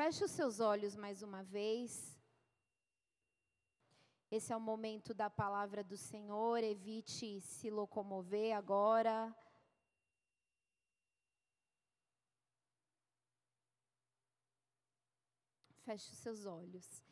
Feche os seus olhos mais uma vez. Esse é o momento da palavra do Senhor. Evite se locomover agora. Feche os seus olhos.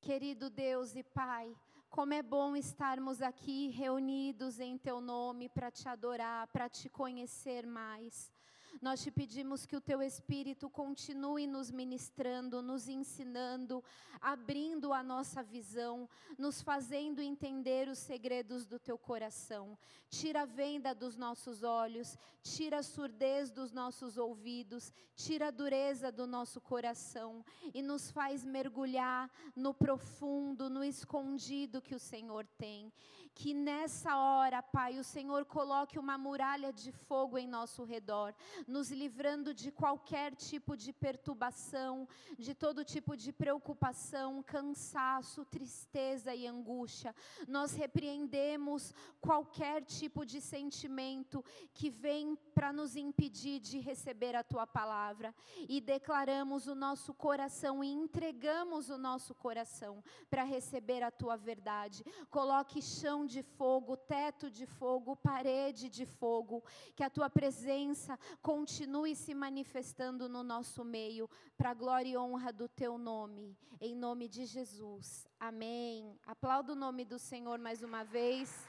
Querido Deus e Pai, como é bom estarmos aqui reunidos em Teu nome para te adorar, para te conhecer mais. Nós te pedimos que o teu Espírito continue nos ministrando, nos ensinando, abrindo a nossa visão, nos fazendo entender os segredos do teu coração. Tira a venda dos nossos olhos, tira a surdez dos nossos ouvidos, tira a dureza do nosso coração e nos faz mergulhar no profundo, no escondido que o Senhor tem. Que nessa hora, Pai, o Senhor coloque uma muralha de fogo em nosso redor, nos livrando de qualquer tipo de perturbação, de todo tipo de preocupação, cansaço, tristeza e angústia. Nós repreendemos qualquer tipo de sentimento que vem para nos impedir de receber a tua palavra e declaramos o nosso coração e entregamos o nosso coração para receber a tua verdade. Coloque chão de fogo, teto de fogo, parede de fogo, que a tua presença continue se manifestando no nosso meio, para a glória e honra do teu nome, em nome de Jesus. Amém. Aplauda o nome do Senhor mais uma vez.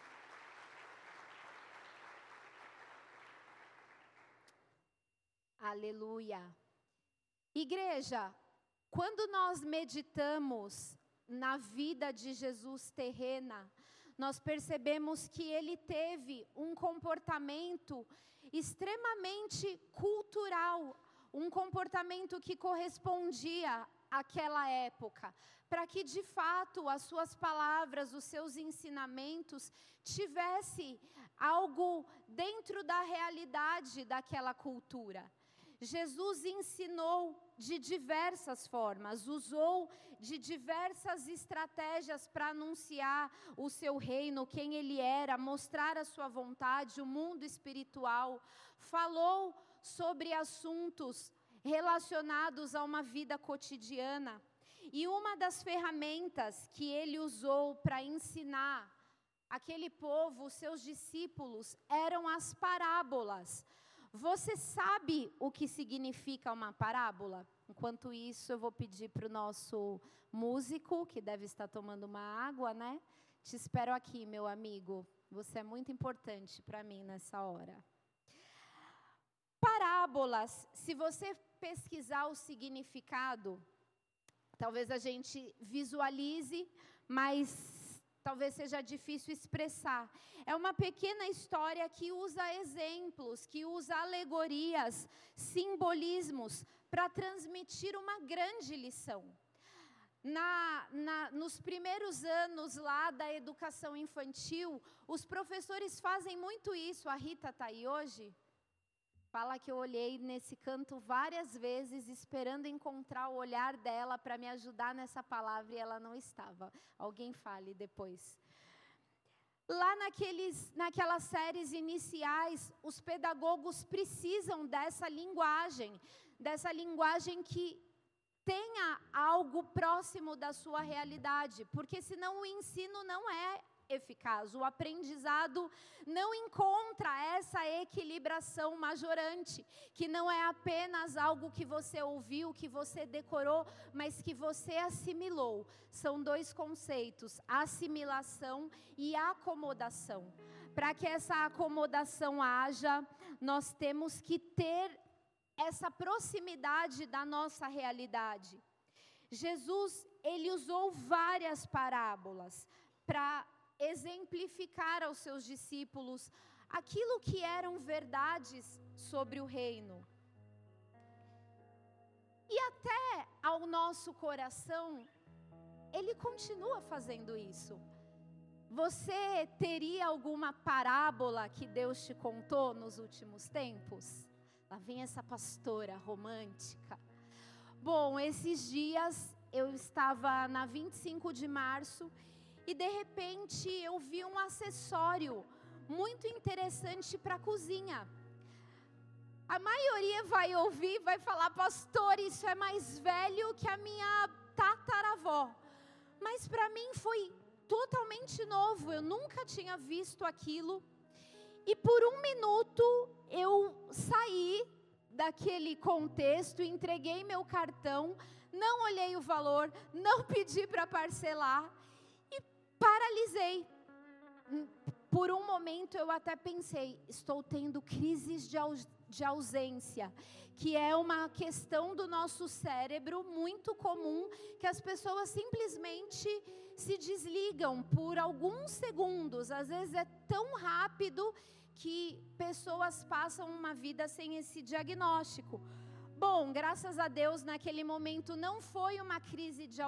Aleluia. Igreja, quando nós meditamos na vida de Jesus terrena, nós percebemos que ele teve um comportamento extremamente cultural, um comportamento que correspondia àquela época, para que de fato as suas palavras, os seus ensinamentos tivesse algo dentro da realidade daquela cultura. Jesus ensinou de diversas formas, usou de diversas estratégias para anunciar o seu reino, quem ele era, mostrar a sua vontade, o mundo espiritual. Falou sobre assuntos relacionados a uma vida cotidiana. E uma das ferramentas que ele usou para ensinar aquele povo, os seus discípulos, eram as parábolas. Você sabe o que significa uma parábola? Enquanto isso, eu vou pedir para o nosso músico, que deve estar tomando uma água, né? Te espero aqui, meu amigo. Você é muito importante para mim nessa hora. Parábolas, se você pesquisar o significado, talvez a gente visualize, mas talvez seja difícil expressar. É uma pequena história que usa exemplos, que usa alegorias, simbolismos, para transmitir uma grande lição. Na, na, nos primeiros anos lá da educação infantil, os professores fazem muito isso. A Rita está aí hoje? Fala que eu olhei nesse canto várias vezes, esperando encontrar o olhar dela para me ajudar nessa palavra e ela não estava. Alguém fale depois. Lá naqueles, naquelas séries iniciais, os pedagogos precisam dessa linguagem, dessa linguagem que tenha algo próximo da sua realidade, porque senão o ensino não é eficaz. O aprendizado não encontra essa equilibração majorante, que não é apenas algo que você ouviu, que você decorou, mas que você assimilou. São dois conceitos: assimilação e acomodação. Para que essa acomodação haja, nós temos que ter essa proximidade da nossa realidade. Jesus, ele usou várias parábolas para exemplificar aos seus discípulos aquilo que eram verdades sobre o reino. E até ao nosso coração, ele continua fazendo isso. Você teria alguma parábola que Deus te contou nos últimos tempos? Lá vem essa pastora romântica. Bom, esses dias eu estava na 25 de março e de repente eu vi um acessório muito interessante para a cozinha. a maioria vai ouvir, vai falar, pastor, isso é mais velho que a minha tataravó. Mas para mim foi totalmente novo, eu nunca tinha visto aquilo. E por um minuto eu saí daquele contexto, entreguei meu cartão, não olhei o valor, não pedi para parcelar paralisei. Por um momento eu até pensei, estou tendo crises de, de ausência, que é uma questão do nosso cérebro muito comum, que as pessoas simplesmente se desligam por alguns segundos, às vezes é tão rápido que pessoas passam uma vida sem esse diagnóstico. Bom, graças a Deus, naquele momento não foi uma crise de,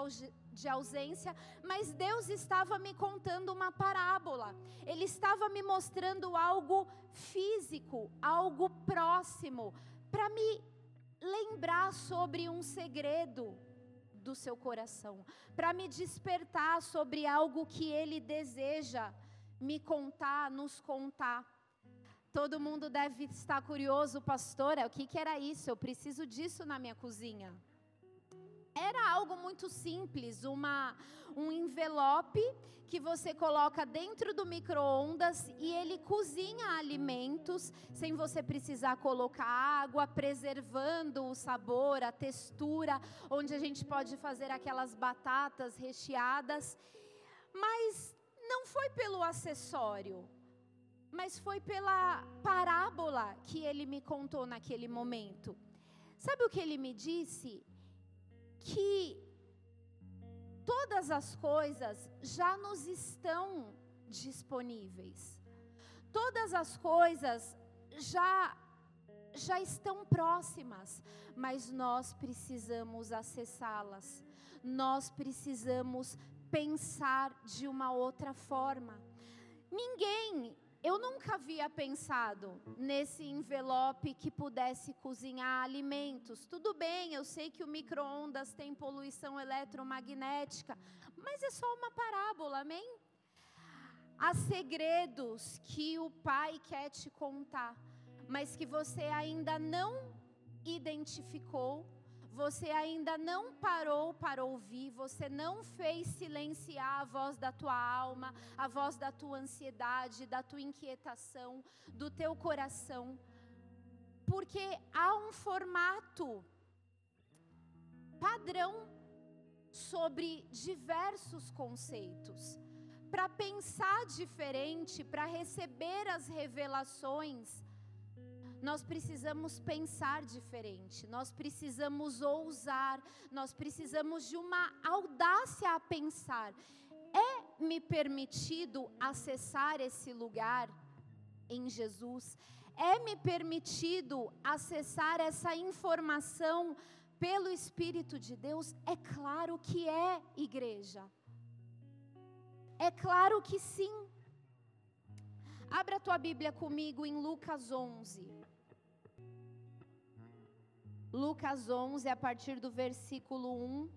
de ausência, mas Deus estava me contando uma parábola. Ele estava me mostrando algo físico, algo próximo, para me lembrar sobre um segredo do seu coração, para me despertar sobre algo que Ele deseja me contar, nos contar. Todo mundo deve estar curioso, pastora, o que, que era isso? Eu preciso disso na minha cozinha. Era algo muito simples, uma, um envelope que você coloca dentro do micro-ondas e ele cozinha alimentos sem você precisar colocar água, preservando o sabor, a textura, onde a gente pode fazer aquelas batatas recheadas. Mas não foi pelo acessório, mas foi pela parábola que ele me contou naquele momento. Sabe o que ele me disse? Que todas as coisas já nos estão disponíveis. Todas as coisas já já estão próximas, mas nós precisamos acessá-las. Nós precisamos pensar de uma outra forma. Ninguém eu nunca havia pensado nesse envelope que pudesse cozinhar alimentos. Tudo bem, eu sei que o micro-ondas tem poluição eletromagnética, mas é só uma parábola, amém? Há segredos que o Pai quer te contar, mas que você ainda não identificou você ainda não parou para ouvir, você não fez silenciar a voz da tua alma, a voz da tua ansiedade, da tua inquietação, do teu coração. Porque há um formato padrão sobre diversos conceitos. Para pensar diferente, para receber as revelações, nós precisamos pensar diferente, nós precisamos ousar, nós precisamos de uma audácia a pensar. É me permitido acessar esse lugar em Jesus? É me permitido acessar essa informação pelo Espírito de Deus? É claro que é, igreja. É claro que sim. Abra a tua Bíblia comigo em Lucas 11. Lucas 11, a partir do versículo 1,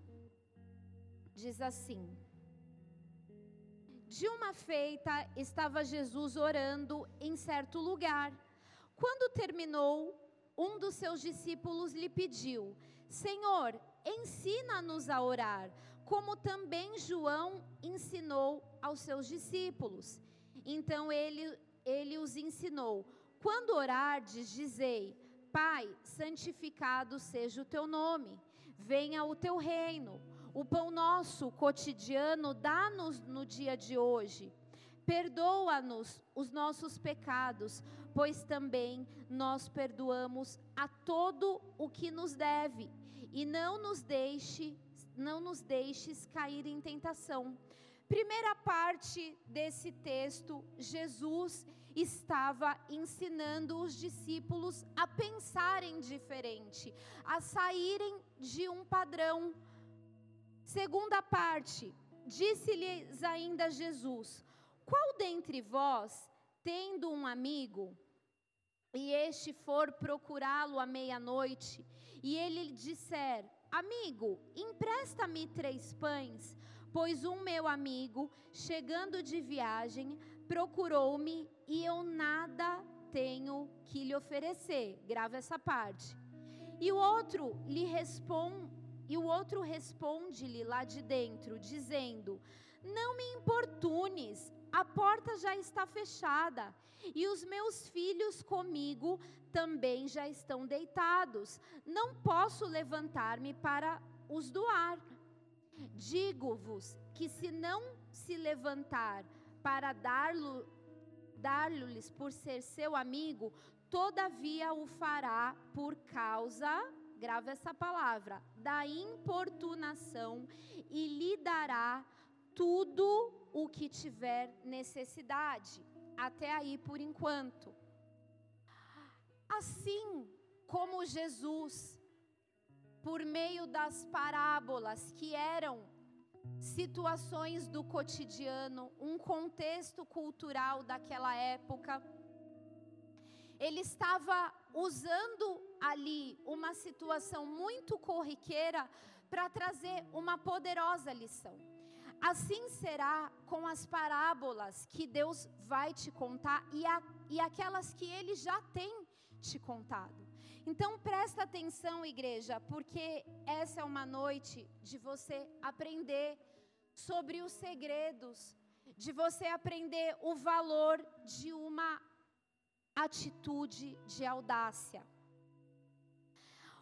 diz assim: De uma feita estava Jesus orando em certo lugar. Quando terminou, um dos seus discípulos lhe pediu: Senhor, ensina-nos a orar, como também João ensinou aos seus discípulos. Então ele, ele os ensinou: Quando orardes, dizei: Pai, santificado seja o teu nome, venha o teu reino. O pão nosso cotidiano dá-nos no dia de hoje. Perdoa-nos os nossos pecados, pois também nós perdoamos a todo o que nos deve, e não nos deixe, não nos deixes cair em tentação. Primeira parte desse texto, Jesus estava ensinando os discípulos a pensarem diferente, a saírem de um padrão. Segunda parte, disse-lhes ainda Jesus: Qual dentre vós, tendo um amigo, e este for procurá-lo à meia-noite, e ele lhe disser: Amigo, empresta-me três pães, pois um meu amigo, chegando de viagem, procurou-me e eu nada tenho que lhe oferecer. Grava essa parte. E o outro lhe responde, e o outro responde-lhe lá de dentro, dizendo: Não me importunes, a porta já está fechada, e os meus filhos comigo também já estão deitados. Não posso levantar-me para os doar. Digo-vos que se não se levantar para dar-lhes dar por ser seu amigo, todavia o fará por causa, grava essa palavra, da importunação e lhe dará tudo o que tiver necessidade. Até aí por enquanto. Assim como Jesus, por meio das parábolas que eram situações do cotidiano, um contexto cultural daquela época, ele estava usando ali uma situação muito corriqueira para trazer uma poderosa lição. Assim será com as parábolas que Deus vai te contar e, a, e aquelas que Ele já tem te contado. Então presta atenção, igreja, porque essa é uma noite de você aprender sobre os segredos, de você aprender o valor de uma atitude de audácia.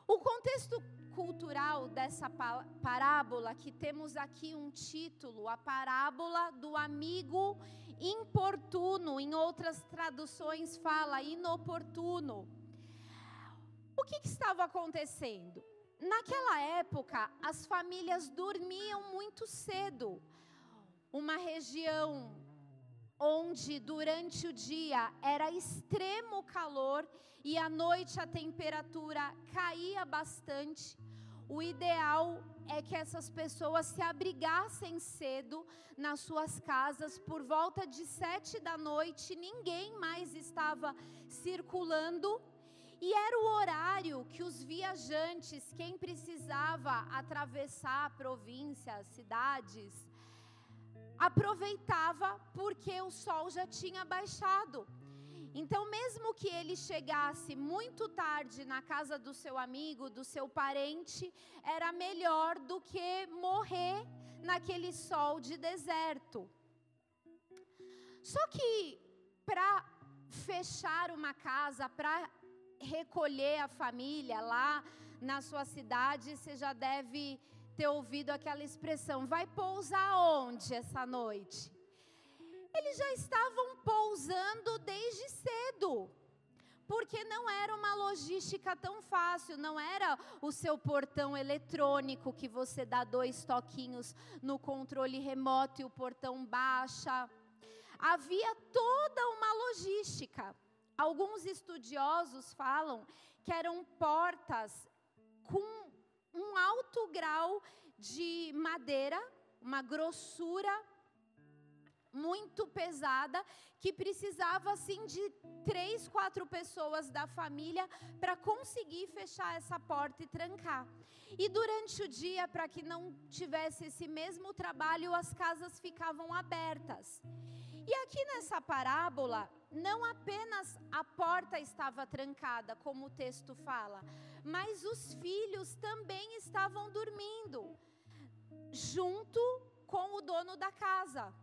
O contexto cultural dessa parábola, que temos aqui um título, a parábola do amigo importuno, em outras traduções fala inoportuno. O que, que estava acontecendo? Naquela época, as famílias dormiam muito cedo. Uma região onde durante o dia era extremo calor e à noite a temperatura caía bastante. O ideal é que essas pessoas se abrigassem cedo nas suas casas por volta de sete da noite. Ninguém mais estava circulando e era o horário que os viajantes, quem precisava atravessar províncias, cidades, aproveitava porque o sol já tinha baixado. Então, mesmo que ele chegasse muito tarde na casa do seu amigo, do seu parente, era melhor do que morrer naquele sol de deserto. Só que para fechar uma casa, para recolher a família lá na sua cidade, você já deve ter ouvido aquela expressão: vai pousar onde essa noite? Eles já estavam pousando desde cedo, porque não era uma logística tão fácil, não era o seu portão eletrônico que você dá dois toquinhos no controle remoto e o portão baixa. Havia toda uma logística. Alguns estudiosos falam que eram portas com um alto grau de madeira, uma grossura muito pesada, que precisava assim de três, quatro pessoas da família para conseguir fechar essa porta e trancar. E durante o dia, para que não tivesse esse mesmo trabalho, as casas ficavam abertas. E aqui nessa parábola, não apenas a porta estava trancada, como o texto fala, mas os filhos também estavam dormindo, junto com o dono da casa.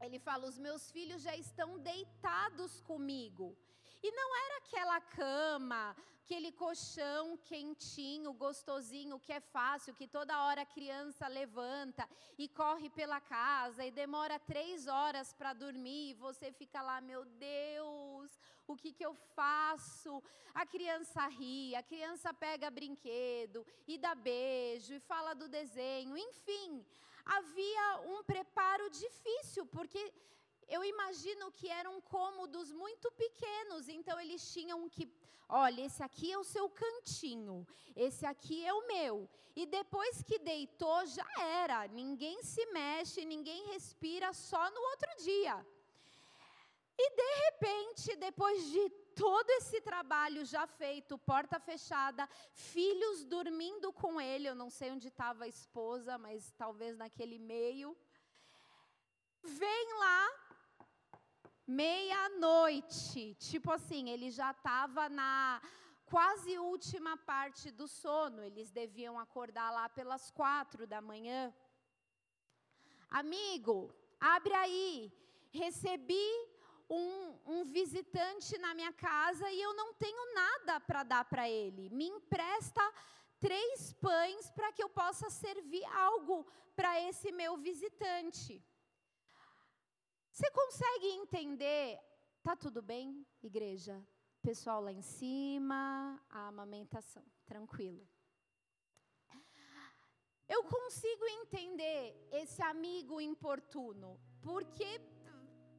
Ele fala: Os meus filhos já estão deitados comigo. E não era aquela cama, aquele colchão quentinho, gostosinho, que é fácil, que toda hora a criança levanta e corre pela casa e demora três horas para dormir e você fica lá, meu Deus, o que, que eu faço? A criança ri, a criança pega brinquedo e dá beijo e fala do desenho, enfim. Havia um preparo difícil, porque eu imagino que eram cômodos muito pequenos, então eles tinham que, olha, esse aqui é o seu cantinho, esse aqui é o meu. E depois que deitou, já era, ninguém se mexe, ninguém respira, só no outro dia. E de repente, depois de todo esse trabalho já feito, porta fechada, filhos dormindo com ele, eu não sei onde estava a esposa, mas talvez naquele meio. Vem lá meia-noite. Tipo assim, ele já estava na quase última parte do sono. Eles deviam acordar lá pelas quatro da manhã. Amigo, abre aí. Recebi um, um, visitante na minha casa e eu não tenho nada para dar para ele. Me empresta três pães para que eu possa servir algo para esse meu visitante. Você consegue entender? Tá tudo bem, igreja? Pessoal lá em cima, a amamentação, tranquilo. Eu consigo entender esse amigo importuno, porque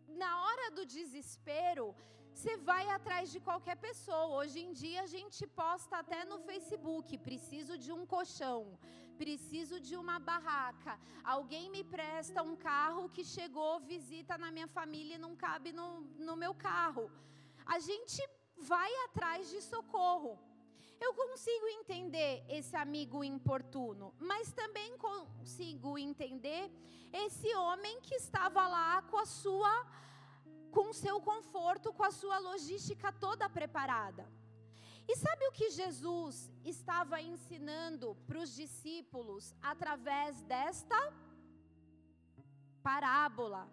na hora do desespero, você vai atrás de qualquer pessoa. Hoje em dia a gente posta até no Facebook: preciso de um colchão, preciso de uma barraca. Alguém me presta um carro que chegou, visita na minha família e não cabe no, no meu carro. A gente vai atrás de socorro. Eu consigo entender esse amigo importuno, mas também consigo entender esse homem que estava lá com a sua com seu conforto, com a sua logística toda preparada. E sabe o que Jesus estava ensinando para os discípulos através desta parábola?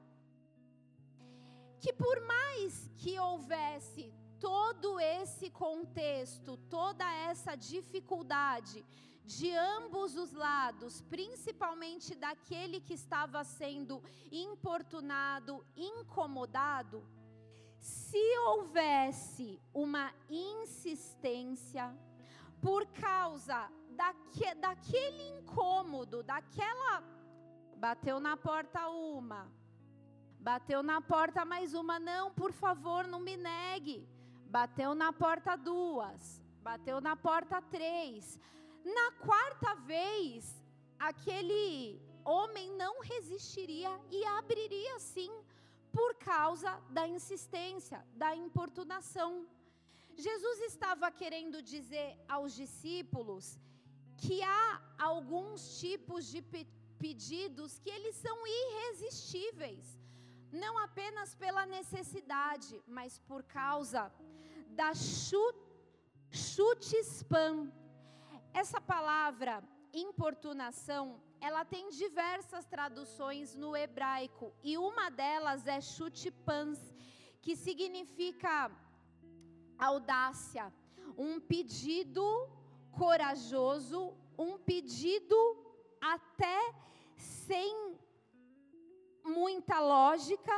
Que por mais que houvesse todo esse contexto, toda essa dificuldade de ambos os lados, principalmente daquele que estava sendo importunado, incomodado, se houvesse uma insistência por causa daque, daquele incômodo, daquela. Bateu na porta uma, bateu na porta mais uma, não, por favor, não me negue. Bateu na porta duas, bateu na porta três na quarta vez, aquele homem não resistiria e abriria sim, por causa da insistência, da importunação. Jesus estava querendo dizer aos discípulos que há alguns tipos de pe pedidos que eles são irresistíveis, não apenas pela necessidade, mas por causa da chute spam, essa palavra importunação, ela tem diversas traduções no hebraico e uma delas é chutipans, que significa audácia, um pedido corajoso, um pedido até sem muita lógica,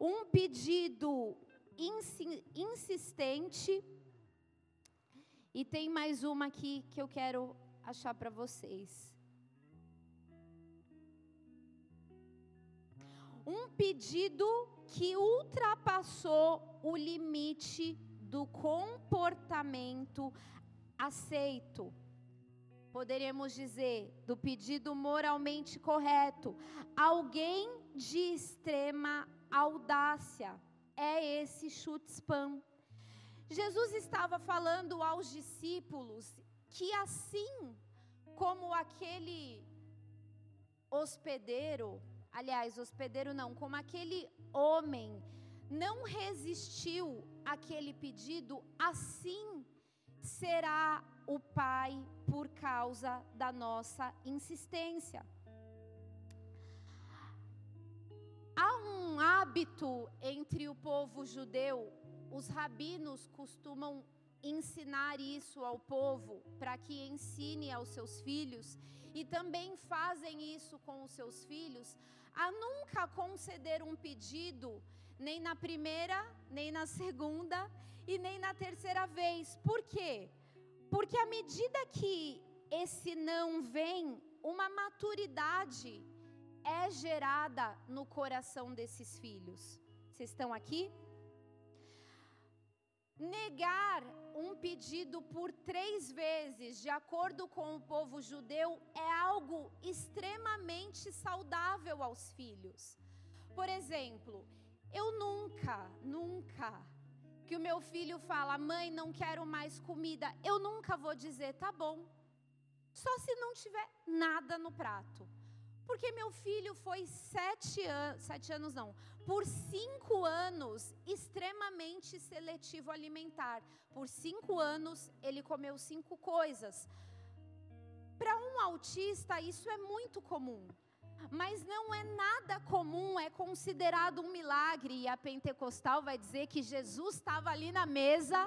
um pedido insistente e tem mais uma aqui que eu quero achar para vocês. Um pedido que ultrapassou o limite do comportamento aceito. Poderíamos dizer, do pedido moralmente correto. Alguém de extrema audácia. É esse chute spam. Jesus estava falando aos discípulos que assim como aquele hospedeiro, aliás, hospedeiro não, como aquele homem não resistiu àquele pedido, assim será o Pai por causa da nossa insistência. Há um hábito entre o povo judeu os rabinos costumam ensinar isso ao povo para que ensine aos seus filhos e também fazem isso com os seus filhos a nunca conceder um pedido nem na primeira, nem na segunda e nem na terceira vez. Por quê? Porque à medida que esse não vem, uma maturidade é gerada no coração desses filhos. Vocês estão aqui? Negar um pedido por três vezes, de acordo com o povo judeu, é algo extremamente saudável aos filhos. Por exemplo, eu nunca, nunca, que o meu filho fala, mãe, não quero mais comida, eu nunca vou dizer, tá bom. Só se não tiver nada no prato. Porque meu filho foi sete anos, sete anos não, por cinco anos extremamente seletivo alimentar. Por cinco anos ele comeu cinco coisas. Para um autista isso é muito comum. Mas não é nada comum, é considerado um milagre. E a pentecostal vai dizer que Jesus estava ali na mesa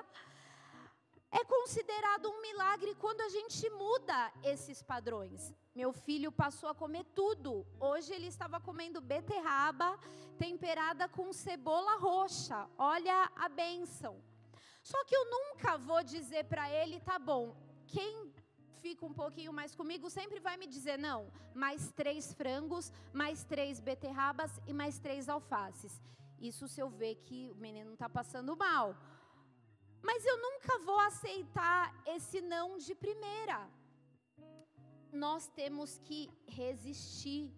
é considerado um milagre quando a gente muda esses padrões. Meu filho passou a comer tudo. Hoje ele estava comendo beterraba temperada com cebola roxa. Olha a benção. Só que eu nunca vou dizer para ele, tá bom, quem fica um pouquinho mais comigo sempre vai me dizer, não, mais três frangos, mais três beterrabas e mais três alfaces. Isso se eu ver que o menino está passando mal. Mas eu nunca vou aceitar esse não de primeira. Nós temos que resistir.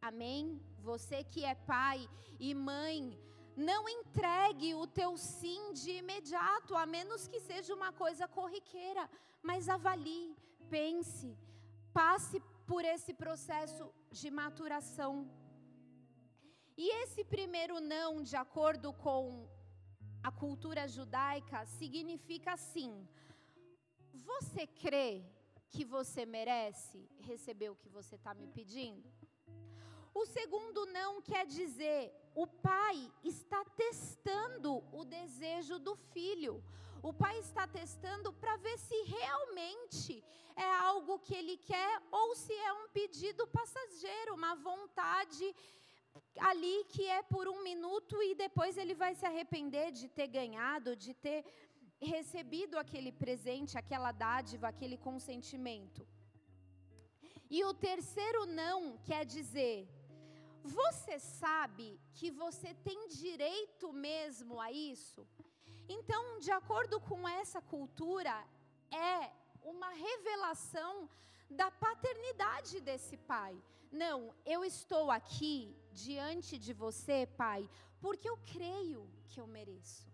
Amém? Você que é pai e mãe, não entregue o teu sim de imediato, a menos que seja uma coisa corriqueira, mas avalie, pense, passe por esse processo de maturação. E esse primeiro não, de acordo com a cultura judaica significa assim: você crê que você merece receber o que você está me pedindo? O segundo não quer dizer o pai está testando o desejo do filho. O pai está testando para ver se realmente é algo que ele quer ou se é um pedido passageiro, uma vontade ali que é por um minuto e depois ele vai se arrepender de ter ganhado, de ter recebido aquele presente, aquela dádiva, aquele consentimento. E o terceiro não quer dizer: você sabe que você tem direito mesmo a isso? Então, de acordo com essa cultura, é uma revelação da paternidade desse pai. Não, eu estou aqui diante de você, Pai, porque eu creio que eu mereço.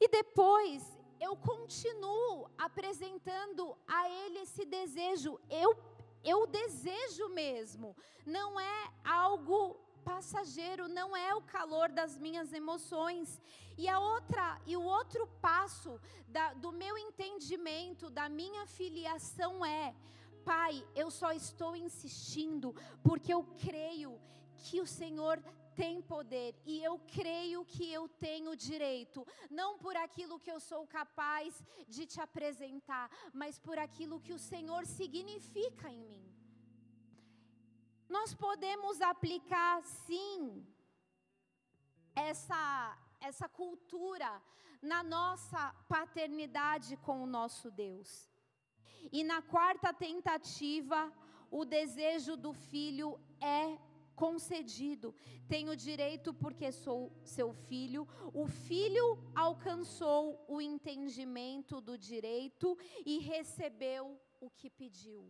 E depois eu continuo apresentando a Ele esse desejo. Eu, eu desejo mesmo. Não é algo passageiro, não é o calor das minhas emoções. E a outra, e o outro passo da, do meu entendimento, da minha filiação é Pai, eu só estou insistindo porque eu creio que o Senhor tem poder e eu creio que eu tenho direito, não por aquilo que eu sou capaz de te apresentar, mas por aquilo que o Senhor significa em mim. Nós podemos aplicar sim essa essa cultura na nossa paternidade com o nosso Deus. E na quarta tentativa, o desejo do filho é concedido. Tenho direito porque sou seu filho. O filho alcançou o entendimento do direito e recebeu o que pediu.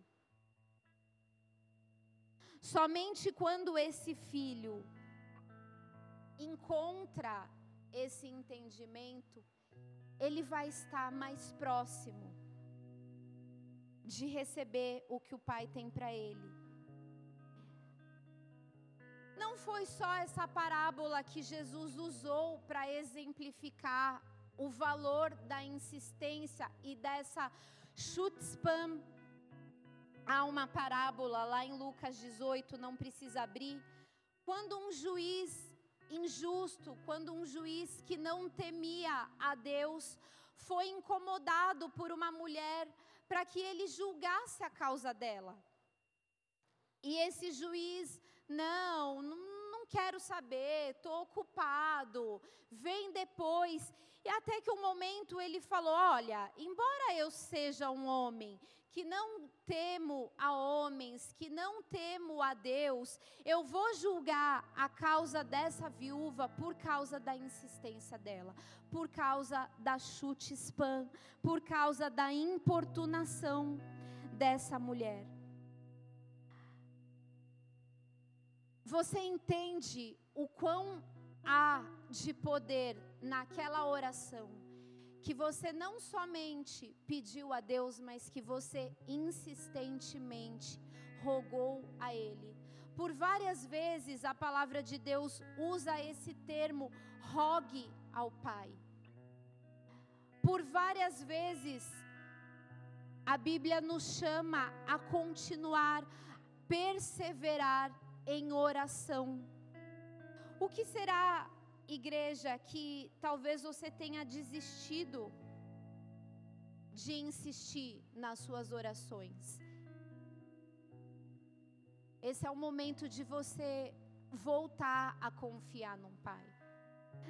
Somente quando esse filho encontra esse entendimento, ele vai estar mais próximo de receber o que o pai tem para ele. Não foi só essa parábola que Jesus usou para exemplificar o valor da insistência e dessa chutzpam. Há uma parábola lá em Lucas 18, não precisa abrir. Quando um juiz injusto, quando um juiz que não temia a Deus, foi incomodado por uma mulher para que ele julgasse a causa dela. E esse juiz, não, não, quero saber, estou ocupado, vem depois. E até que um momento ele falou: Olha, embora eu seja um homem que não temo a homens, que não temo a Deus, eu vou julgar a causa dessa viúva por causa da insistência dela, por causa da chute spam, por causa da importunação dessa mulher. Você entende o quão há de poder naquela oração? que você não somente pediu a Deus, mas que você insistentemente rogou a ele. Por várias vezes a palavra de Deus usa esse termo, rogue ao Pai. Por várias vezes a Bíblia nos chama a continuar, perseverar em oração. O que será, igreja, que talvez você tenha desistido de insistir nas suas orações? Esse é o momento de você voltar a confiar no Pai.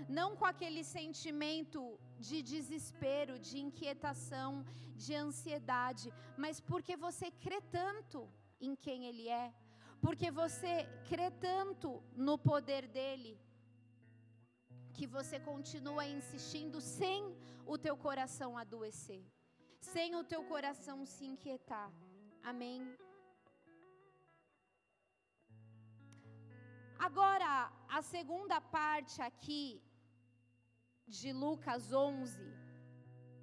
Não com aquele sentimento de desespero, de inquietação, de ansiedade, mas porque você crê tanto em quem Ele é, porque você crê tanto no poder dEle, que você continua insistindo sem o teu coração adoecer, sem o teu coração se inquietar. Amém? Agora, a segunda parte aqui de Lucas 11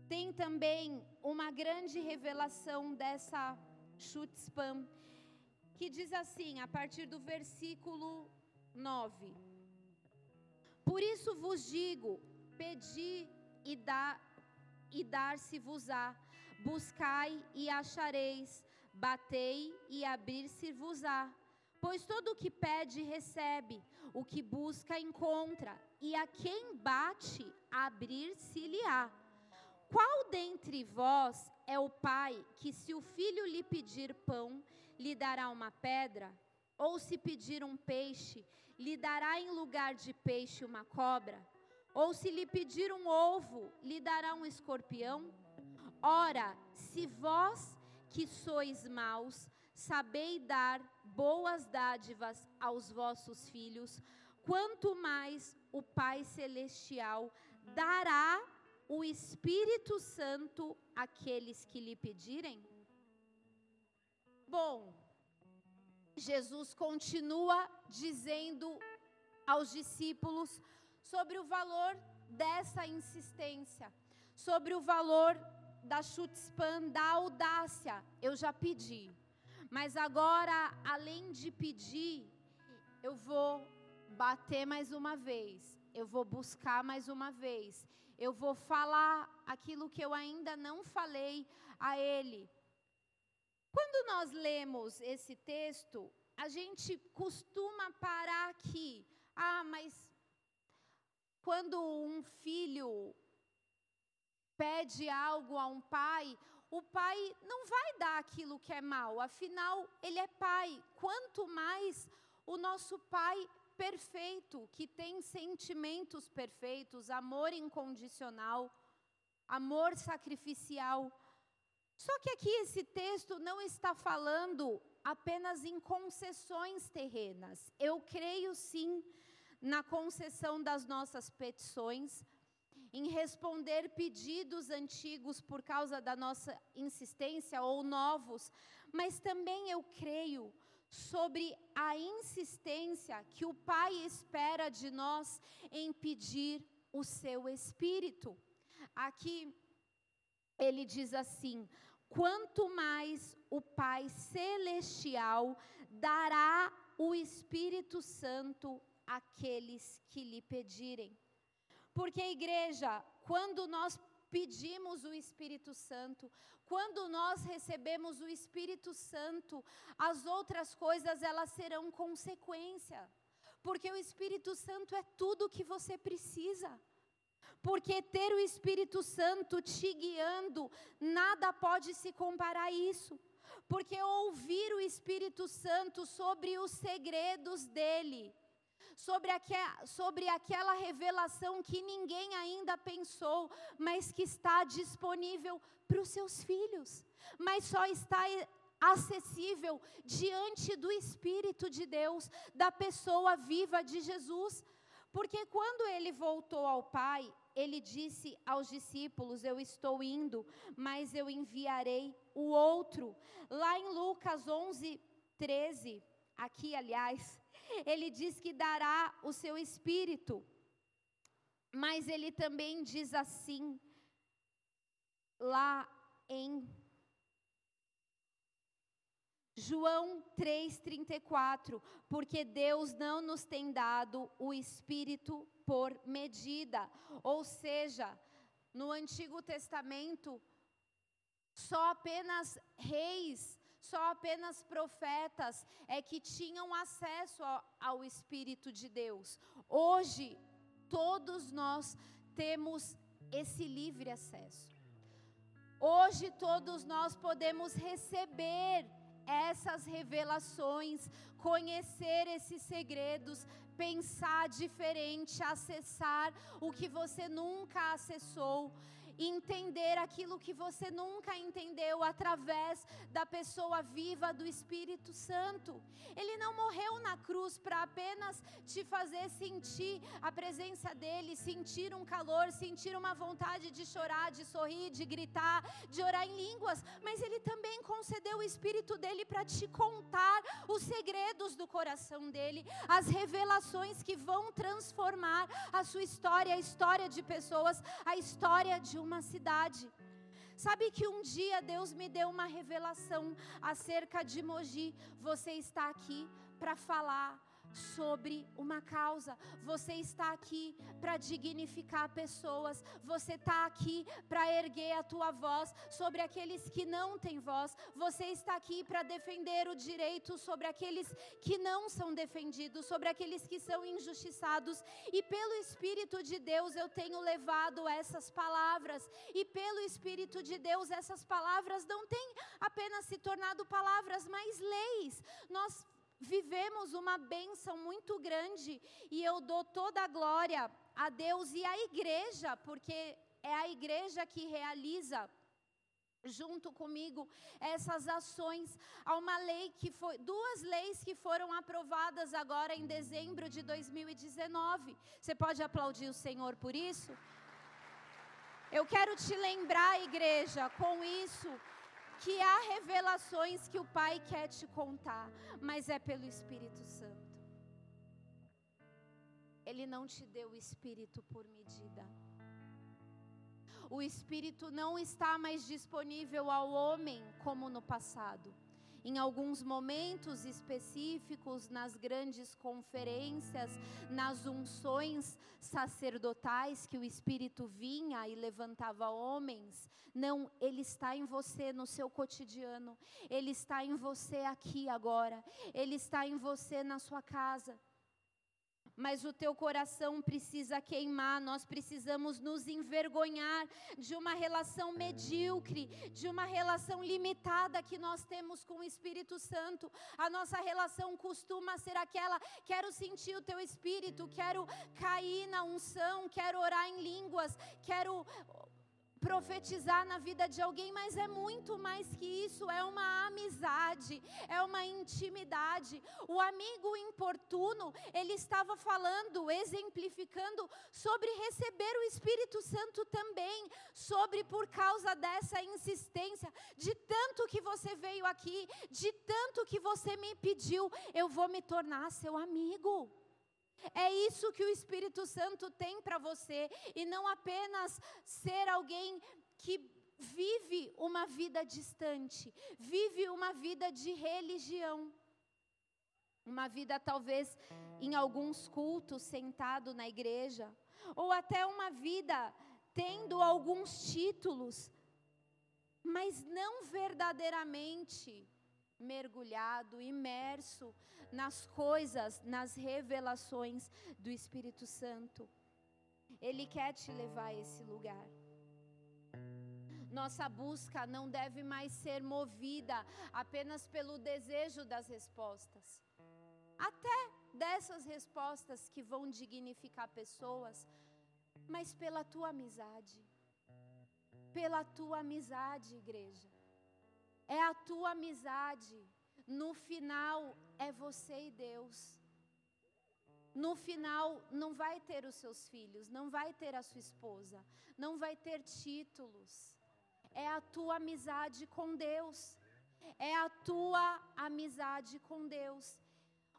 tem também uma grande revelação dessa chutzpam, que diz assim, a partir do versículo 9: Por isso vos digo, pedi e dá e dar-se-vos-á, buscai e achareis, batei e abrir-se-vos-á. Pois todo o que pede, recebe, o que busca, encontra, e a quem bate, abrir-se-lhe-á. Qual dentre vós é o pai que, se o filho lhe pedir pão, lhe dará uma pedra? Ou se pedir um peixe, lhe dará em lugar de peixe uma cobra? Ou se lhe pedir um ovo, lhe dará um escorpião? Ora, se vós que sois maus, sabei dar boas dádivas aos vossos filhos, quanto mais o Pai Celestial dará o Espírito Santo àqueles que lhe pedirem? Bom, Jesus continua dizendo aos discípulos sobre o valor dessa insistência, sobre o valor da chutzpan, da audácia. Eu já pedi. Mas agora, além de pedir, eu vou bater mais uma vez, eu vou buscar mais uma vez, eu vou falar aquilo que eu ainda não falei a Ele. Quando nós lemos esse texto, a gente costuma parar aqui. Ah, mas quando um filho pede algo a um pai, o pai não vai dar aquilo que é mal, afinal, ele é pai. Quanto mais o nosso pai perfeito, que tem sentimentos perfeitos, amor incondicional, amor sacrificial. Só que aqui esse texto não está falando apenas em concessões terrenas. Eu creio sim na concessão das nossas petições, em responder pedidos antigos por causa da nossa insistência ou novos, mas também eu creio sobre a insistência que o Pai espera de nós em pedir o seu Espírito. Aqui ele diz assim: quanto mais o Pai Celestial dará o Espírito Santo àqueles que lhe pedirem. Porque, igreja, quando nós pedimos o Espírito Santo, quando nós recebemos o Espírito Santo, as outras coisas elas serão consequência. Porque o Espírito Santo é tudo que você precisa. Porque ter o Espírito Santo te guiando, nada pode se comparar a isso. Porque ouvir o Espírito Santo sobre os segredos dele, sobre, sobre aquela revelação que ninguém ainda pensou, mas que está disponível para os seus filhos, mas só está acessível diante do Espírito de Deus, da pessoa viva de Jesus. Porque quando ele voltou ao Pai, ele disse aos discípulos: Eu estou indo, mas eu enviarei o outro. Lá em Lucas 11, 13, aqui, aliás, ele diz que dará o seu espírito. Mas ele também diz assim, lá em João 3,34, porque Deus não nos tem dado o Espírito por medida. Ou seja, no Antigo Testamento, só apenas reis, só apenas profetas é que tinham acesso ao, ao Espírito de Deus. Hoje, todos nós temos esse livre acesso. Hoje, todos nós podemos receber essas revelações, conhecer esses segredos, pensar diferente, acessar o que você nunca acessou entender aquilo que você nunca entendeu através da pessoa viva do Espírito Santo. Ele não morreu na cruz para apenas te fazer sentir a presença dele, sentir um calor, sentir uma vontade de chorar, de sorrir, de gritar, de orar em línguas, mas ele também concedeu o Espírito dele para te contar os segredos do coração dele, as revelações que vão transformar a sua história, a história de pessoas, a história de uma uma cidade. Sabe que um dia Deus me deu uma revelação acerca de Mogi. Você está aqui para falar sobre uma causa. Você está aqui para dignificar pessoas. Você está aqui para erguer a tua voz sobre aqueles que não têm voz. Você está aqui para defender o direito sobre aqueles que não são defendidos, sobre aqueles que são injustiçados. E pelo Espírito de Deus eu tenho levado essas palavras. E pelo Espírito de Deus essas palavras não têm apenas se tornado palavras, mas leis. Nós vivemos uma bênção muito grande e eu dou toda a glória a Deus e à igreja, porque é a igreja que realiza junto comigo essas ações. Há uma lei que foi, duas leis que foram aprovadas agora em dezembro de 2019. Você pode aplaudir o Senhor por isso? Eu quero te lembrar, igreja, com isso, que há revelações que o Pai quer te contar, mas é pelo Espírito Santo. Ele não te deu o Espírito por medida. O Espírito não está mais disponível ao homem como no passado em alguns momentos específicos, nas grandes conferências, nas unções sacerdotais que o Espírito vinha e levantava homens. Não, ele está em você no seu cotidiano, ele está em você aqui agora, ele está em você na sua casa mas o teu coração precisa queimar, nós precisamos nos envergonhar de uma relação medíocre, de uma relação limitada que nós temos com o Espírito Santo. A nossa relação costuma ser aquela: quero sentir o teu Espírito, quero cair na unção, quero orar em línguas, quero profetizar na vida de alguém, mas é muito mais que isso, é uma amizade, é uma intimidade. O amigo importuno, ele estava falando, exemplificando sobre receber o Espírito Santo também, sobre por causa dessa insistência, de tanto que você veio aqui, de tanto que você me pediu, eu vou me tornar seu amigo. É isso que o Espírito Santo tem para você, e não apenas ser alguém que vive uma vida distante, vive uma vida de religião. Uma vida, talvez, em alguns cultos, sentado na igreja, ou até uma vida tendo alguns títulos, mas não verdadeiramente mergulhado, imerso nas coisas, nas revelações do Espírito Santo. Ele quer te levar a esse lugar. Nossa busca não deve mais ser movida apenas pelo desejo das respostas, até dessas respostas que vão dignificar pessoas, mas pela tua amizade. Pela tua amizade, igreja. É a tua amizade. No final, é você e Deus. No final, não vai ter os seus filhos, não vai ter a sua esposa, não vai ter títulos. É a tua amizade com Deus. É a tua amizade com Deus.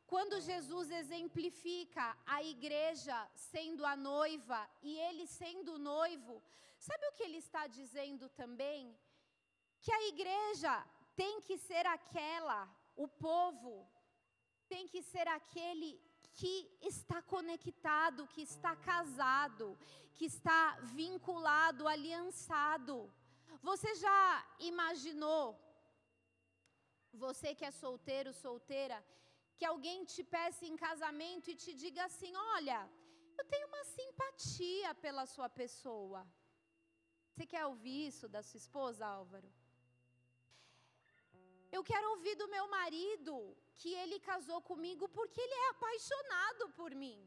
Quando Jesus exemplifica a igreja sendo a noiva e ele sendo o noivo, sabe o que ele está dizendo também? Que a igreja tem que ser aquela o povo tem que ser aquele que está conectado, que está casado, que está vinculado, aliançado. Você já imaginou, você que é solteiro, solteira, que alguém te peça em casamento e te diga assim: olha, eu tenho uma simpatia pela sua pessoa. Você quer ouvir isso da sua esposa, Álvaro? Eu quero ouvir do meu marido que ele casou comigo porque ele é apaixonado por mim.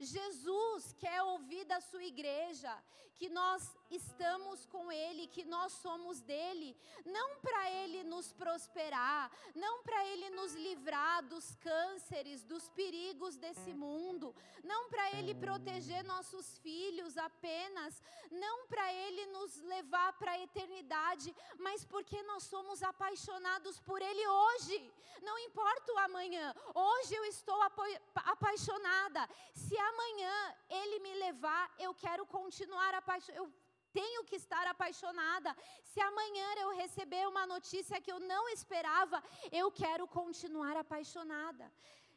Jesus quer ouvir da sua igreja que nós estamos com Ele, que nós somos dele, não para Ele nos prosperar, não para Ele nos livrar dos cânceres, dos perigos desse mundo, não para Ele proteger nossos filhos apenas, não para Ele nos levar para a eternidade, mas porque nós somos apaixonados por Ele hoje, não importa o amanhã, hoje eu estou apaixonada, se amanhã Ele me levar, eu quero continuar apaixonada tenho que estar apaixonada. Se amanhã eu receber uma notícia que eu não esperava, eu quero continuar apaixonada.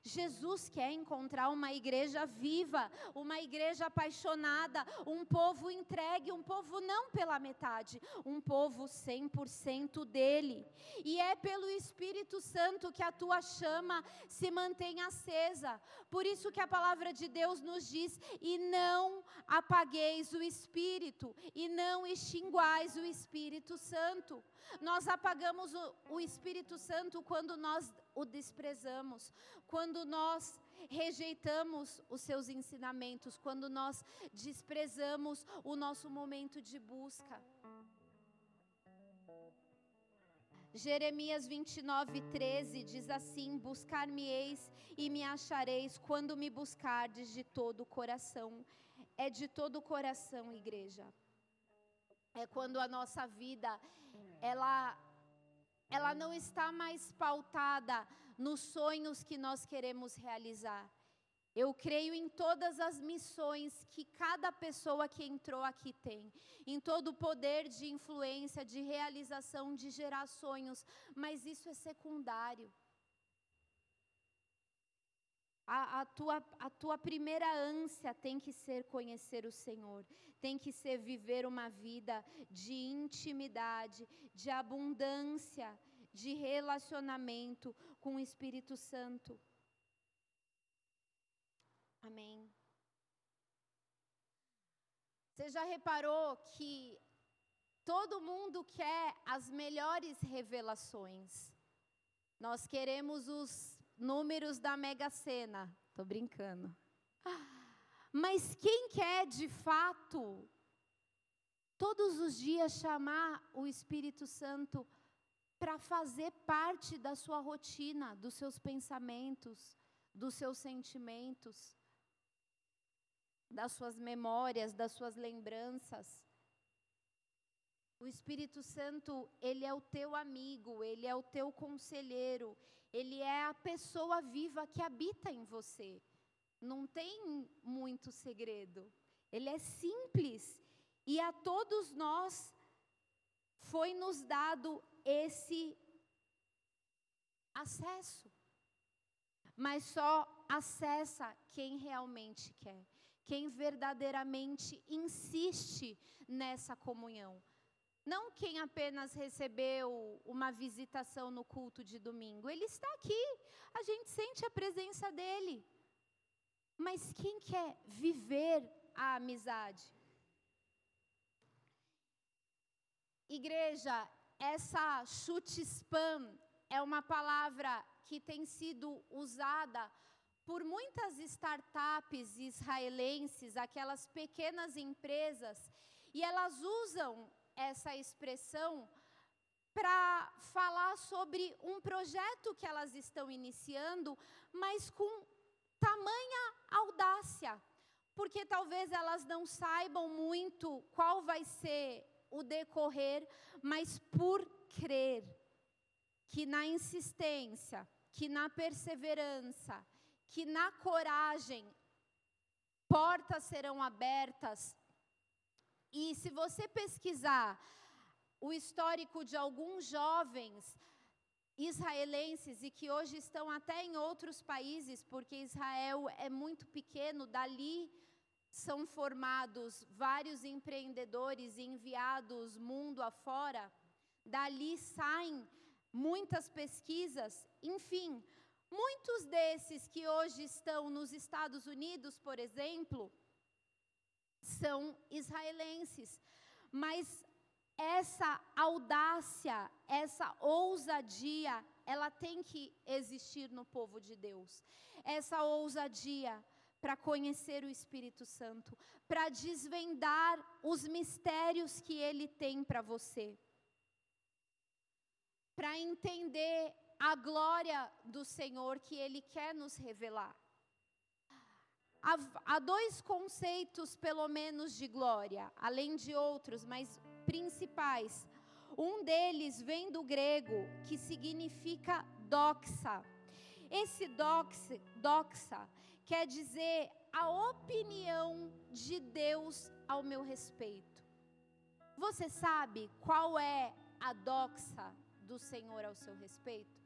Jesus quer encontrar uma igreja viva, uma igreja apaixonada, um povo entregue, um povo não pela metade, um povo 100% dele. E é pelo Espírito Santo que a tua chama se mantém acesa. Por isso que a palavra de Deus nos diz: "E não apagueis o espírito, e não extinguais o Espírito Santo". Nós apagamos o, o Espírito Santo quando nós o desprezamos, quando nós rejeitamos os seus ensinamentos, quando nós desprezamos o nosso momento de busca. Jeremias 29, 13 diz assim: Buscar-me-eis e me achareis quando me buscardes de todo o coração. É de todo o coração, igreja. É quando a nossa vida ela, ela não está mais pautada nos sonhos que nós queremos realizar. Eu creio em todas as missões que cada pessoa que entrou aqui tem, em todo o poder de influência, de realização, de gerar sonhos, mas isso é secundário. A, a, tua, a tua primeira ânsia tem que ser conhecer o Senhor, tem que ser viver uma vida de intimidade, de abundância, de relacionamento com o Espírito Santo. Amém. Você já reparou que todo mundo quer as melhores revelações? Nós queremos os números da Mega Sena. Tô brincando. Mas quem quer de fato todos os dias chamar o Espírito Santo para fazer parte da sua rotina, dos seus pensamentos, dos seus sentimentos, das suas memórias, das suas lembranças. O Espírito Santo, ele é o teu amigo, ele é o teu conselheiro, ele é a pessoa viva que habita em você. Não tem muito segredo. Ele é simples. E a todos nós foi nos dado esse acesso. Mas só acessa quem realmente quer, quem verdadeiramente insiste nessa comunhão. Não quem apenas recebeu uma visitação no culto de domingo. Ele está aqui, a gente sente a presença dele. Mas quem quer viver a amizade? Igreja, essa chute spam é uma palavra que tem sido usada por muitas startups israelenses, aquelas pequenas empresas, e elas usam essa expressão para falar sobre um projeto que elas estão iniciando, mas com tamanha audácia, porque talvez elas não saibam muito qual vai ser o decorrer, mas por crer que na insistência, que na perseverança, que na coragem, portas serão abertas e se você pesquisar o histórico de alguns jovens, israelenses e que hoje estão até em outros países, porque Israel é muito pequeno, dali são formados vários empreendedores enviados mundo afora, dali saem muitas pesquisas, enfim, muitos desses que hoje estão nos Estados Unidos, por exemplo, são israelenses, mas essa audácia, essa ousadia, ela tem que existir no povo de Deus. Essa ousadia para conhecer o Espírito Santo, para desvendar os mistérios que ele tem para você. Para entender a glória do Senhor que ele quer nos revelar. Há, há, dois conceitos, pelo menos, de glória, além de outros, mas principais. Um deles vem do grego, que significa doxa. Esse doxa, doxa quer dizer a opinião de Deus ao meu respeito. Você sabe qual é a doxa do Senhor ao seu respeito?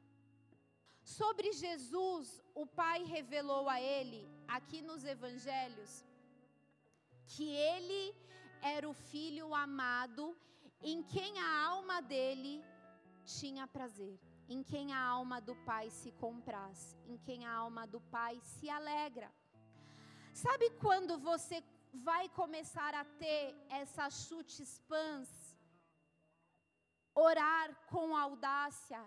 Sobre Jesus, o Pai revelou a ele, aqui nos evangelhos, que ele era o filho amado em quem a alma dele tinha prazer, em quem a alma do pai se compraz, em quem a alma do pai se alegra. Sabe quando você vai começar a ter essas chutes pãs? Orar com audácia,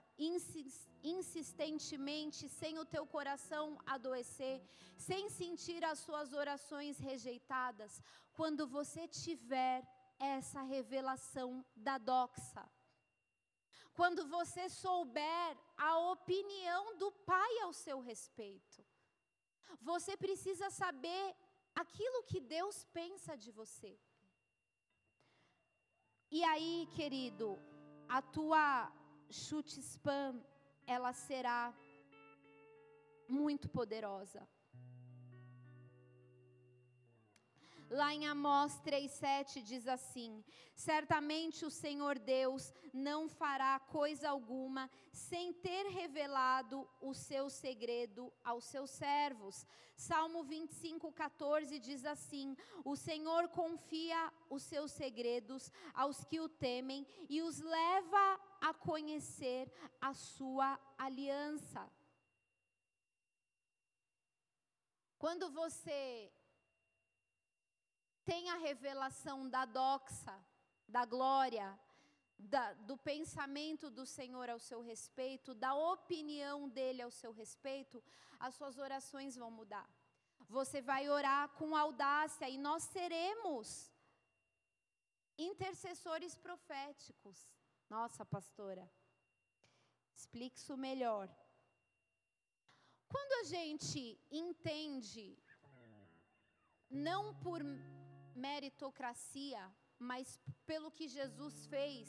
insistentemente, sem o teu coração adoecer, sem sentir as suas orações rejeitadas, quando você tiver essa revelação da doxa. Quando você souber a opinião do Pai ao seu respeito. Você precisa saber aquilo que Deus pensa de você. E aí, querido, a tua chute spam, ela será muito poderosa. Lá em Amós 3,7 diz assim: Certamente o Senhor Deus não fará coisa alguma sem ter revelado o seu segredo aos seus servos. Salmo 25,14 diz assim: O Senhor confia os seus segredos aos que o temem e os leva a conhecer a sua aliança. Quando você tem a revelação da doxa, da glória, da, do pensamento do Senhor ao seu respeito, da opinião dele ao seu respeito, as suas orações vão mudar. Você vai orar com audácia e nós seremos intercessores proféticos. Nossa, pastora, explique isso melhor. Quando a gente entende, não por meritocracia, mas pelo que Jesus fez.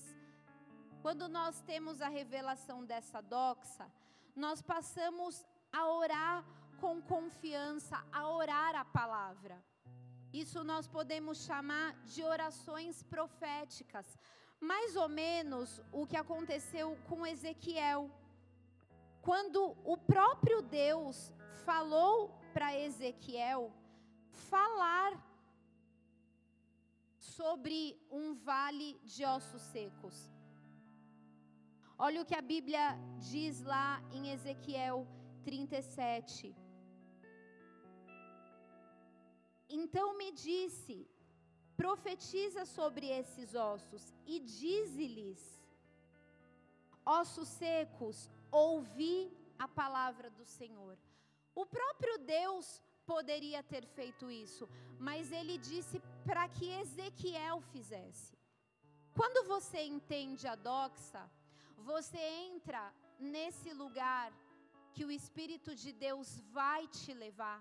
Quando nós temos a revelação dessa doxa, nós passamos a orar com confiança, a orar a palavra. Isso nós podemos chamar de orações proféticas. Mais ou menos o que aconteceu com Ezequiel. Quando o próprio Deus falou para Ezequiel falar sobre um vale de ossos secos. Olha o que a Bíblia diz lá em Ezequiel 37. Então me disse: profetiza sobre esses ossos e dize-lhes: ossos secos, ouvi a palavra do Senhor. O próprio Deus poderia ter feito isso, mas ele disse para que Ezequiel fizesse. Quando você entende a doxa, você entra nesse lugar que o Espírito de Deus vai te levar,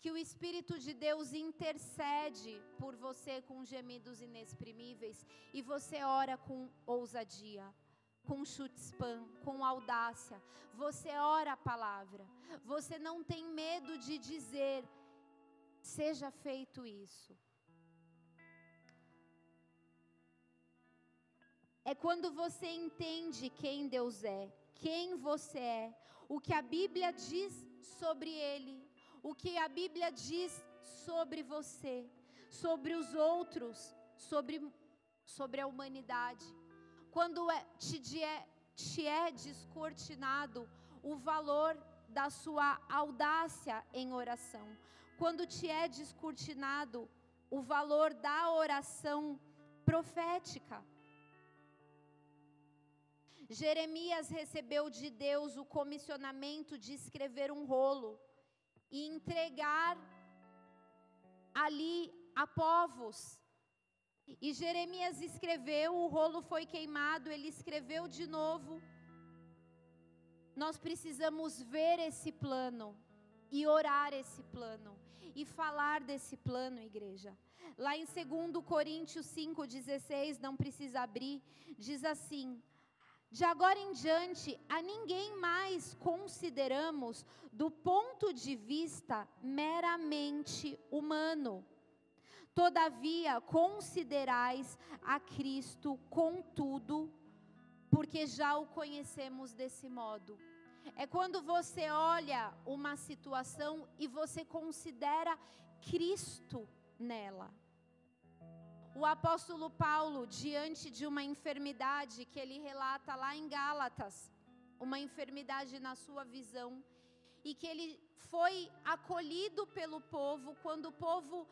que o Espírito de Deus intercede por você com gemidos inexprimíveis e você ora com ousadia com chutzpam, com audácia. Você ora a palavra. Você não tem medo de dizer: seja feito isso. É quando você entende quem Deus é, quem você é, o que a Bíblia diz sobre ele, o que a Bíblia diz sobre você, sobre os outros, sobre, sobre a humanidade. Quando é, te, é, te é descortinado o valor da sua audácia em oração, quando te é descortinado o valor da oração profética. Jeremias recebeu de Deus o comissionamento de escrever um rolo e entregar ali a povos. E Jeremias escreveu, o rolo foi queimado, ele escreveu de novo. Nós precisamos ver esse plano e orar esse plano e falar desse plano, igreja. Lá em 2 Coríntios 5,16, não precisa abrir, diz assim: De agora em diante, a ninguém mais consideramos do ponto de vista meramente humano. Todavia, considerais a Cristo, contudo, porque já o conhecemos desse modo. É quando você olha uma situação e você considera Cristo nela. O apóstolo Paulo, diante de uma enfermidade que ele relata lá em Gálatas, uma enfermidade na sua visão, e que ele foi acolhido pelo povo quando o povo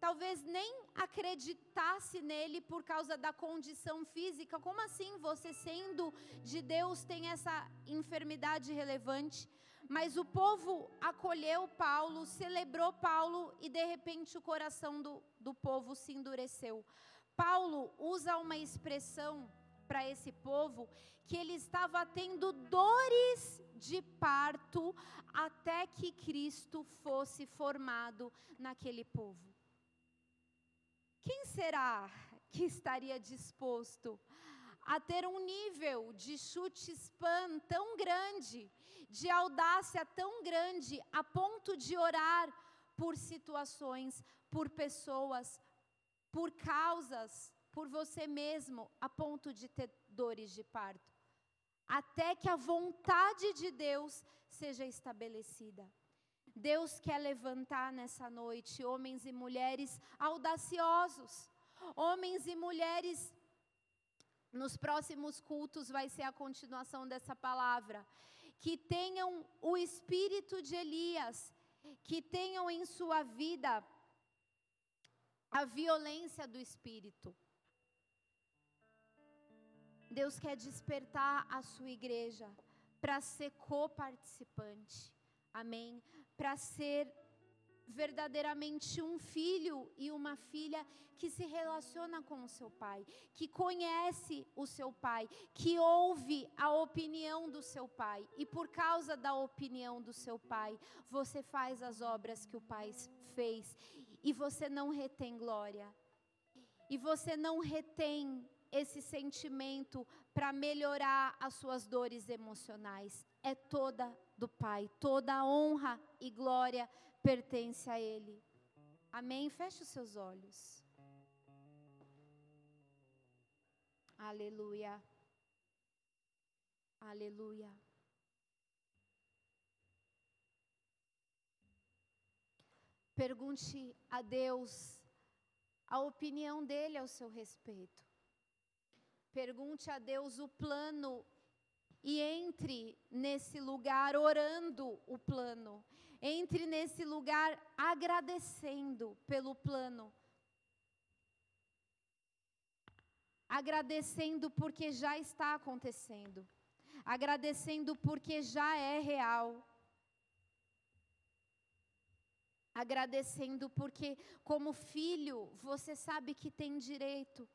talvez nem acreditasse nele por causa da condição física. Como assim você, sendo de Deus, tem essa enfermidade relevante? Mas o povo acolheu Paulo, celebrou Paulo e de repente o coração do, do povo se endureceu. Paulo usa uma expressão para esse povo que ele estava tendo dores de parto até que Cristo fosse formado naquele povo. Quem será que estaria disposto a ter um nível de chute spam tão grande de audácia tão grande a ponto de orar por situações, por pessoas, por causas, por você mesmo, a ponto de ter dores de parto, até que a vontade de Deus seja estabelecida. Deus quer levantar nessa noite homens e mulheres audaciosos, homens e mulheres nos próximos cultos vai ser a continuação dessa palavra. Que tenham o espírito de Elias, que tenham em sua vida a violência do espírito. Deus quer despertar a sua igreja para ser coparticipante. Amém? Para ser verdadeiramente um filho e uma filha que se relaciona com o seu pai, que conhece o seu pai, que ouve a opinião do seu pai, e por causa da opinião do seu pai, você faz as obras que o pai fez, e você não retém glória, e você não retém esse sentimento para melhorar as suas dores emocionais. É toda do Pai, toda a honra e glória pertence a Ele. Amém? Feche os seus olhos. Aleluia. Aleluia. Pergunte a Deus a opinião dele ao seu respeito. Pergunte a Deus o plano e entre nesse lugar orando o plano. Entre nesse lugar agradecendo pelo plano. Agradecendo porque já está acontecendo. Agradecendo porque já é real. Agradecendo porque, como filho, você sabe que tem direito.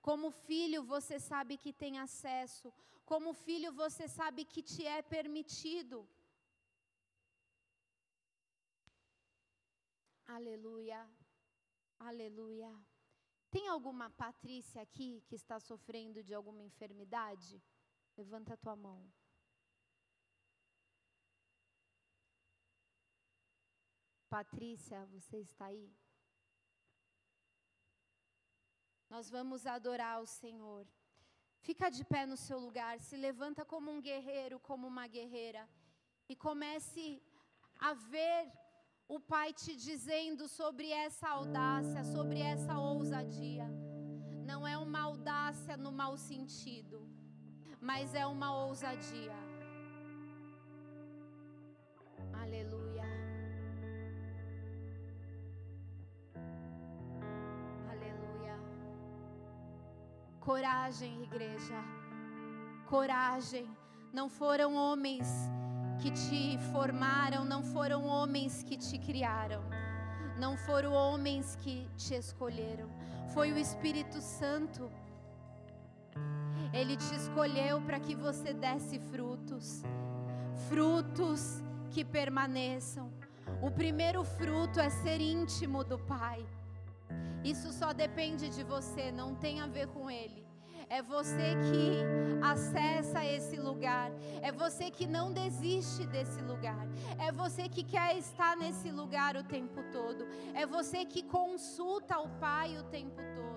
Como filho, você sabe que tem acesso. Como filho, você sabe que te é permitido. Aleluia. Aleluia. Tem alguma Patrícia aqui que está sofrendo de alguma enfermidade? Levanta a tua mão. Patrícia, você está aí? Nós vamos adorar o Senhor. Fica de pé no seu lugar, se levanta como um guerreiro, como uma guerreira, e comece a ver o Pai te dizendo sobre essa audácia, sobre essa ousadia. Não é uma audácia no mau sentido, mas é uma ousadia. Aleluia. Coragem, igreja. Coragem. Não foram homens que te formaram, não foram homens que te criaram, não foram homens que te escolheram, foi o Espírito Santo. Ele te escolheu para que você desse frutos, frutos que permaneçam. O primeiro fruto é ser íntimo do Pai. Isso só depende de você, não tem a ver com Ele. É você que acessa esse lugar. É você que não desiste desse lugar. É você que quer estar nesse lugar o tempo todo. É você que consulta o Pai o tempo todo.